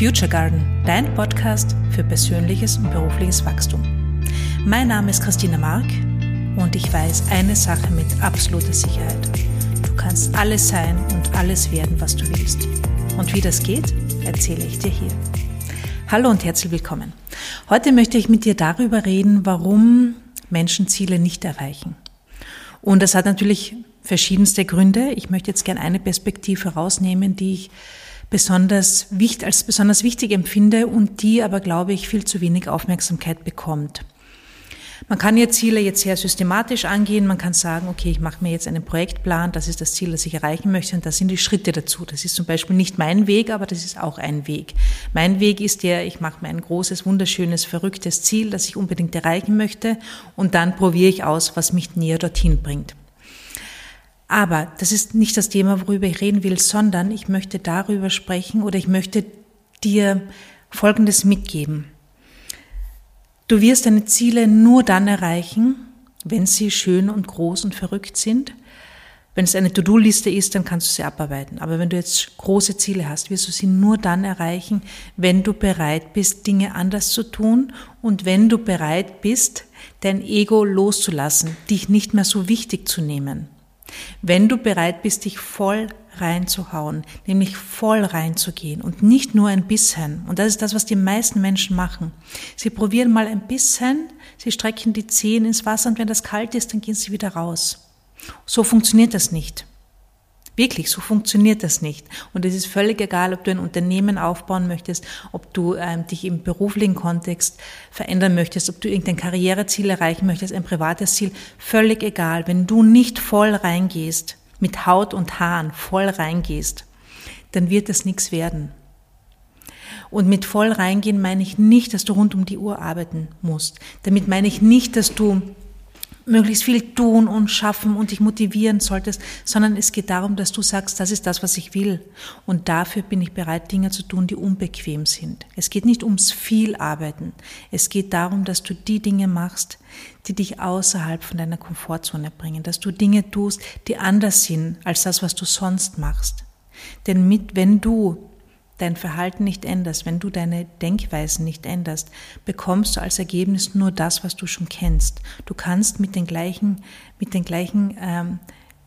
Future Garden, dein Podcast für persönliches und berufliches Wachstum. Mein Name ist Christina Mark und ich weiß eine Sache mit absoluter Sicherheit. Du kannst alles sein und alles werden, was du willst. Und wie das geht, erzähle ich dir hier. Hallo und herzlich willkommen. Heute möchte ich mit dir darüber reden, warum Menschen Ziele nicht erreichen. Und das hat natürlich verschiedenste Gründe. Ich möchte jetzt gerne eine Perspektive herausnehmen, die ich besonders wichtig, als besonders wichtig empfinde und die aber, glaube ich, viel zu wenig Aufmerksamkeit bekommt. Man kann ja Ziele jetzt sehr systematisch angehen. Man kann sagen, okay, ich mache mir jetzt einen Projektplan, das ist das Ziel, das ich erreichen möchte und das sind die Schritte dazu. Das ist zum Beispiel nicht mein Weg, aber das ist auch ein Weg. Mein Weg ist der, ich mache mir ein großes, wunderschönes, verrücktes Ziel, das ich unbedingt erreichen möchte und dann probiere ich aus, was mich näher dorthin bringt. Aber das ist nicht das Thema, worüber ich reden will, sondern ich möchte darüber sprechen oder ich möchte dir Folgendes mitgeben. Du wirst deine Ziele nur dann erreichen, wenn sie schön und groß und verrückt sind. Wenn es eine To-Do-Liste ist, dann kannst du sie abarbeiten. Aber wenn du jetzt große Ziele hast, wirst du sie nur dann erreichen, wenn du bereit bist, Dinge anders zu tun und wenn du bereit bist, dein Ego loszulassen, dich nicht mehr so wichtig zu nehmen. Wenn du bereit bist, dich voll reinzuhauen, nämlich voll reinzugehen und nicht nur ein bisschen. Und das ist das, was die meisten Menschen machen. Sie probieren mal ein bisschen, sie strecken die Zehen ins Wasser und wenn das kalt ist, dann gehen sie wieder raus. So funktioniert das nicht. Wirklich, so funktioniert das nicht. Und es ist völlig egal, ob du ein Unternehmen aufbauen möchtest, ob du ähm, dich im beruflichen Kontext verändern möchtest, ob du irgendein Karriereziel erreichen möchtest, ein privates Ziel, völlig egal. Wenn du nicht voll reingehst, mit Haut und Haaren voll reingehst, dann wird das nichts werden. Und mit voll reingehen meine ich nicht, dass du rund um die Uhr arbeiten musst. Damit meine ich nicht, dass du möglichst viel tun und schaffen und dich motivieren solltest, sondern es geht darum, dass du sagst, das ist das, was ich will. Und dafür bin ich bereit, Dinge zu tun, die unbequem sind. Es geht nicht ums viel Arbeiten. Es geht darum, dass du die Dinge machst, die dich außerhalb von deiner Komfortzone bringen, dass du Dinge tust, die anders sind als das, was du sonst machst. Denn mit, wenn du dein Verhalten nicht änderst, wenn du deine Denkweisen nicht änderst, bekommst du als Ergebnis nur das, was du schon kennst. Du kannst mit den gleichen, mit den gleichen, ähm,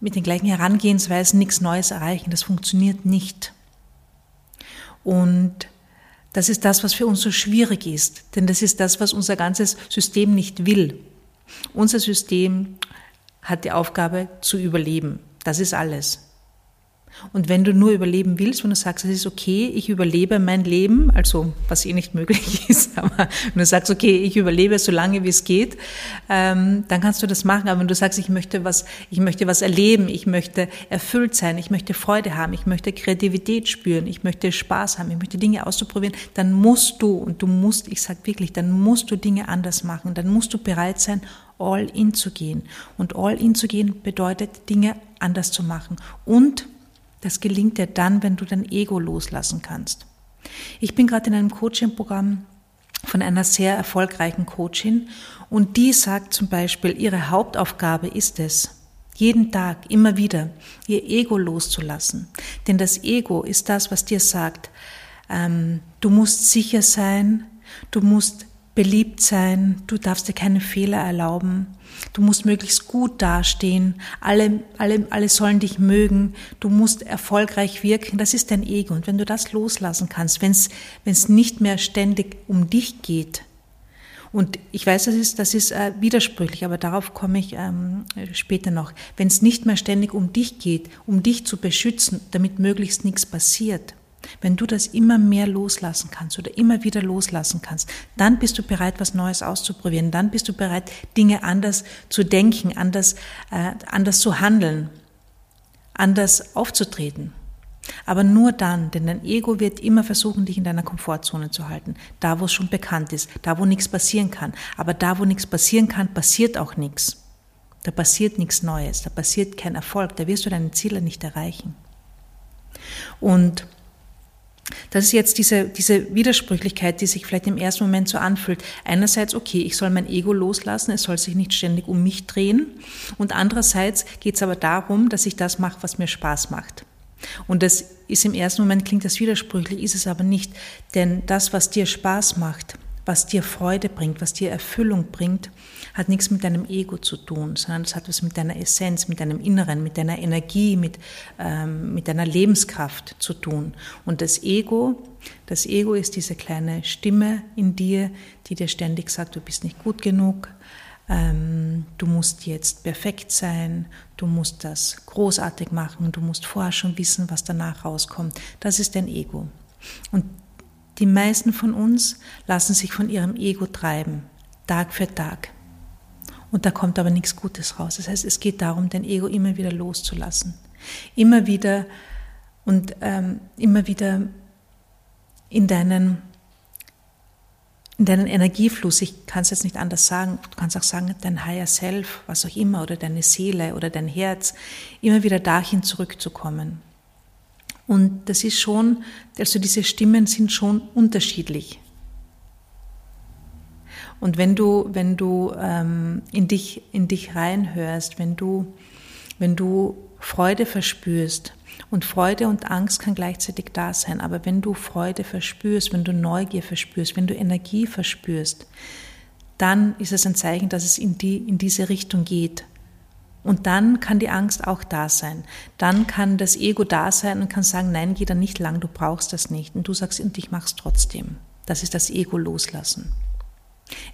mit den gleichen Herangehensweisen nichts Neues erreichen. Das funktioniert nicht. Und das ist das, was für uns so schwierig ist, denn das ist das, was unser ganzes System nicht will. Unser System hat die Aufgabe zu überleben. Das ist alles. Und wenn du nur überleben willst, wenn du sagst, es ist okay, ich überlebe mein Leben, also was eh nicht möglich ist, aber wenn du sagst, okay, ich überlebe so lange wie es geht, ähm, dann kannst du das machen. Aber wenn du sagst, ich möchte was, ich möchte was erleben, ich möchte erfüllt sein, ich möchte Freude haben, ich möchte Kreativität spüren, ich möchte Spaß haben, ich möchte Dinge auszuprobieren, dann musst du, und du musst, ich sag wirklich, dann musst du Dinge anders machen, dann musst du bereit sein, all in zu gehen. Und all in zu gehen bedeutet, Dinge anders zu machen. Und das gelingt dir dann, wenn du dein Ego loslassen kannst. Ich bin gerade in einem Coaching-Programm von einer sehr erfolgreichen Coachin und die sagt zum Beispiel, ihre Hauptaufgabe ist es, jeden Tag, immer wieder, ihr Ego loszulassen. Denn das Ego ist das, was dir sagt, ähm, du musst sicher sein, du musst beliebt sein, du darfst dir keine Fehler erlauben, du musst möglichst gut dastehen, alle, alle, alle sollen dich mögen, du musst erfolgreich wirken, das ist dein Ego. Und wenn du das loslassen kannst, wenn es nicht mehr ständig um dich geht, und ich weiß, das ist, das ist äh, widersprüchlich, aber darauf komme ich ähm, später noch. Wenn es nicht mehr ständig um dich geht, um dich zu beschützen, damit möglichst nichts passiert, wenn du das immer mehr loslassen kannst oder immer wieder loslassen kannst, dann bist du bereit, was Neues auszuprobieren. Dann bist du bereit, Dinge anders zu denken, anders, äh, anders zu handeln, anders aufzutreten. Aber nur dann, denn dein Ego wird immer versuchen, dich in deiner Komfortzone zu halten. Da, wo es schon bekannt ist, da, wo nichts passieren kann. Aber da, wo nichts passieren kann, passiert auch nichts. Da passiert nichts Neues, da passiert kein Erfolg, da wirst du deine Ziele nicht erreichen. Und das ist jetzt diese, diese Widersprüchlichkeit, die sich vielleicht im ersten Moment so anfühlt. Einerseits, okay, ich soll mein Ego loslassen, es soll sich nicht ständig um mich drehen. Und andererseits geht es aber darum, dass ich das mache, was mir Spaß macht. Und das ist im ersten Moment klingt das widersprüchlich, ist es aber nicht. Denn das, was dir Spaß macht, was dir Freude bringt, was dir Erfüllung bringt, hat nichts mit deinem Ego zu tun, sondern es hat was mit deiner Essenz, mit deinem Inneren, mit deiner Energie, mit, ähm, mit deiner Lebenskraft zu tun. Und das Ego, das Ego ist diese kleine Stimme in dir, die dir ständig sagt, du bist nicht gut genug, ähm, du musst jetzt perfekt sein, du musst das großartig machen, du musst vorher schon wissen, was danach rauskommt. Das ist dein Ego. Und die meisten von uns lassen sich von ihrem Ego treiben, Tag für Tag. Und da kommt aber nichts Gutes raus. Das heißt, es geht darum, dein Ego immer wieder loszulassen. Immer wieder und ähm, immer wieder in deinen, in deinen Energiefluss, ich kann es jetzt nicht anders sagen, du kannst auch sagen, dein Higher Self, was auch immer, oder deine Seele oder dein Herz, immer wieder dahin zurückzukommen. Und das ist schon, also diese Stimmen sind schon unterschiedlich. Und wenn du, wenn du ähm, in dich, in dich reinhörst, wenn du, wenn du Freude verspürst, und Freude und Angst kann gleichzeitig da sein, aber wenn du Freude verspürst, wenn du Neugier verspürst, wenn du Energie verspürst, dann ist es ein Zeichen, dass es in, die, in diese Richtung geht. Und dann kann die Angst auch da sein. Dann kann das Ego da sein und kann sagen, nein, geh da nicht lang, du brauchst das nicht. Und du sagst, und ich mach's trotzdem. Das ist das Ego loslassen.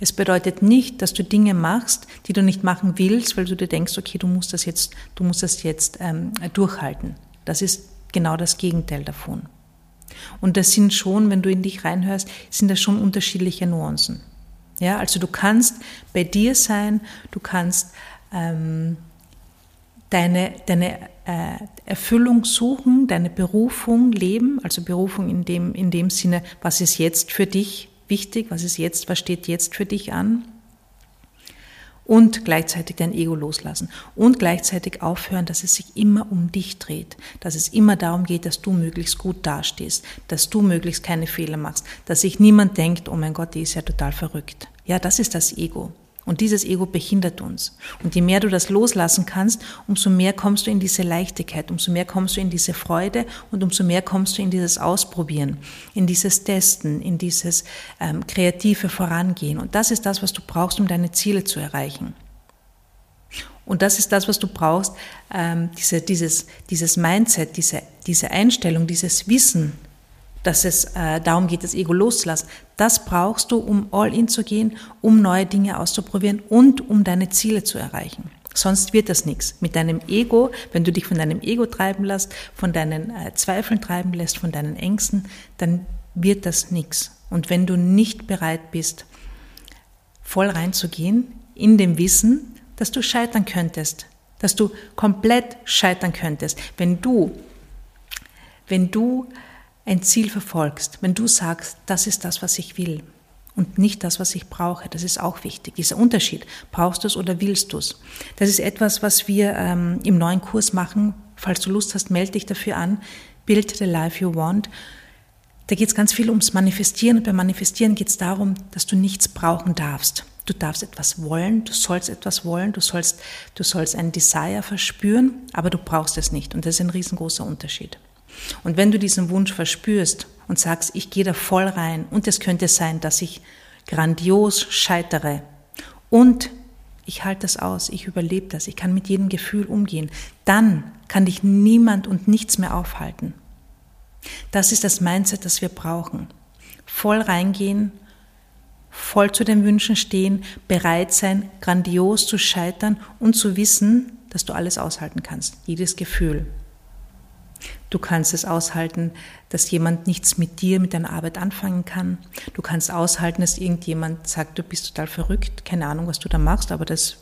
Es bedeutet nicht, dass du Dinge machst, die du nicht machen willst, weil du dir denkst, okay, du musst das jetzt, du musst das jetzt ähm, durchhalten. Das ist genau das Gegenteil davon. Und das sind schon, wenn du in dich reinhörst, sind das schon unterschiedliche Nuancen. Ja, also du kannst bei dir sein, du kannst ähm, deine, deine äh, Erfüllung suchen, deine Berufung leben, also Berufung in dem, in dem Sinne, was ist jetzt für dich wichtig, was ist jetzt, was steht jetzt für dich an? Und gleichzeitig dein Ego loslassen. Und gleichzeitig aufhören, dass es sich immer um dich dreht, dass es immer darum geht, dass du möglichst gut dastehst, dass du möglichst keine Fehler machst, dass sich niemand denkt, oh mein Gott, die ist ja total verrückt. Ja, das ist das Ego. Und dieses Ego behindert uns. Und je mehr du das loslassen kannst, umso mehr kommst du in diese Leichtigkeit, umso mehr kommst du in diese Freude und umso mehr kommst du in dieses Ausprobieren, in dieses Testen, in dieses ähm, kreative Vorangehen. Und das ist das, was du brauchst, um deine Ziele zu erreichen. Und das ist das, was du brauchst, ähm, diese, dieses, dieses Mindset, diese, diese Einstellung, dieses Wissen, dass es äh, darum geht, das Ego loszulassen. Das brauchst du, um all in zu gehen, um neue Dinge auszuprobieren und um deine Ziele zu erreichen. Sonst wird das nichts. Mit deinem Ego, wenn du dich von deinem Ego treiben lässt, von deinen äh, Zweifeln treiben lässt, von deinen Ängsten, dann wird das nichts. Und wenn du nicht bereit bist, voll reinzugehen, in dem Wissen, dass du scheitern könntest, dass du komplett scheitern könntest, wenn du, wenn du ein Ziel verfolgst, wenn du sagst, das ist das, was ich will und nicht das, was ich brauche, das ist auch wichtig. Dieser Unterschied, brauchst du es oder willst du es? Das ist etwas, was wir ähm, im neuen Kurs machen. Falls du Lust hast, melde dich dafür an. Build the life you want. Da geht es ganz viel ums Manifestieren und beim Manifestieren geht es darum, dass du nichts brauchen darfst. Du darfst etwas wollen, du sollst etwas wollen, du sollst, du sollst einen Desire verspüren, aber du brauchst es nicht. Und das ist ein riesengroßer Unterschied. Und wenn du diesen Wunsch verspürst und sagst, ich gehe da voll rein und es könnte sein, dass ich grandios scheitere und ich halte das aus, ich überlebe das, ich kann mit jedem Gefühl umgehen, dann kann dich niemand und nichts mehr aufhalten. Das ist das Mindset, das wir brauchen. Voll reingehen, voll zu den Wünschen stehen, bereit sein, grandios zu scheitern und zu wissen, dass du alles aushalten kannst, jedes Gefühl. Du kannst es aushalten, dass jemand nichts mit dir, mit deiner Arbeit anfangen kann. Du kannst aushalten, dass irgendjemand sagt, du bist total verrückt, keine Ahnung, was du da machst, aber das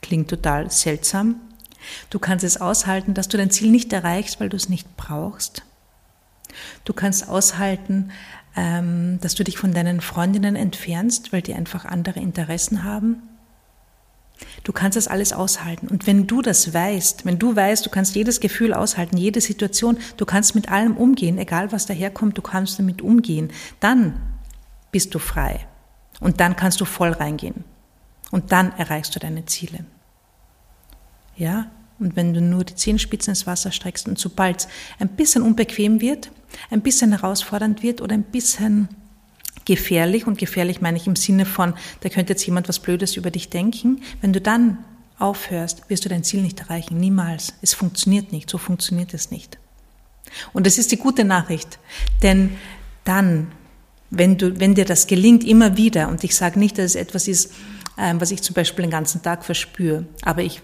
klingt total seltsam. Du kannst es aushalten, dass du dein Ziel nicht erreichst, weil du es nicht brauchst. Du kannst aushalten, ähm, dass du dich von deinen Freundinnen entfernst, weil die einfach andere Interessen haben. Du kannst das alles aushalten. Und wenn du das weißt, wenn du weißt, du kannst jedes Gefühl aushalten, jede Situation, du kannst mit allem umgehen, egal was daherkommt, du kannst damit umgehen, dann bist du frei. Und dann kannst du voll reingehen. Und dann erreichst du deine Ziele. Ja? Und wenn du nur die Zehenspitzen ins Wasser streckst und sobald es ein bisschen unbequem wird, ein bisschen herausfordernd wird oder ein bisschen gefährlich, und gefährlich meine ich im Sinne von, da könnte jetzt jemand was Blödes über dich denken, wenn du dann aufhörst, wirst du dein Ziel nicht erreichen. Niemals. Es funktioniert nicht. So funktioniert es nicht. Und das ist die gute Nachricht. Denn dann, wenn, du, wenn dir das gelingt, immer wieder, und ich sage nicht, dass es etwas ist, ähm, was ich zum Beispiel den ganzen Tag verspüre, aber ich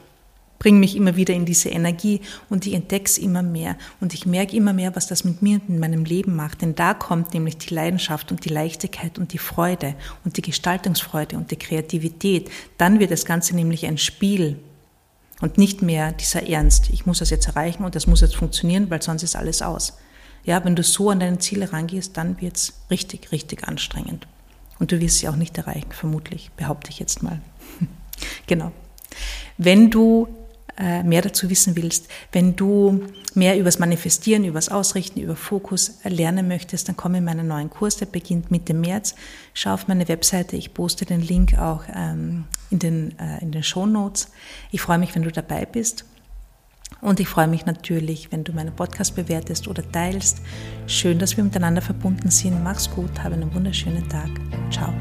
bringe mich immer wieder in diese Energie und ich entdecke es immer mehr und ich merke immer mehr, was das mit mir und in meinem Leben macht. Denn da kommt nämlich die Leidenschaft und die Leichtigkeit und die Freude und die Gestaltungsfreude und die Kreativität. Dann wird das Ganze nämlich ein Spiel und nicht mehr dieser Ernst. Ich muss das jetzt erreichen und das muss jetzt funktionieren, weil sonst ist alles aus. Ja, wenn du so an deine Ziele rangehst, dann wird es richtig, richtig anstrengend. Und du wirst sie auch nicht erreichen, vermutlich, behaupte ich jetzt mal. genau. Wenn du äh, mehr dazu wissen willst, wenn du mehr übers Manifestieren, übers Ausrichten, über Fokus lernen möchtest, dann komm in meinen neuen Kurs, der beginnt Mitte März. Schau auf meine Webseite, ich poste den Link auch ähm, in den, äh, in den Show Notes. Ich freue mich, wenn du dabei bist. Und ich freue mich natürlich, wenn du meinen Podcast bewertest oder teilst. Schön, dass wir miteinander verbunden sind. Mach's gut, habe einen wunderschönen Tag. Ciao.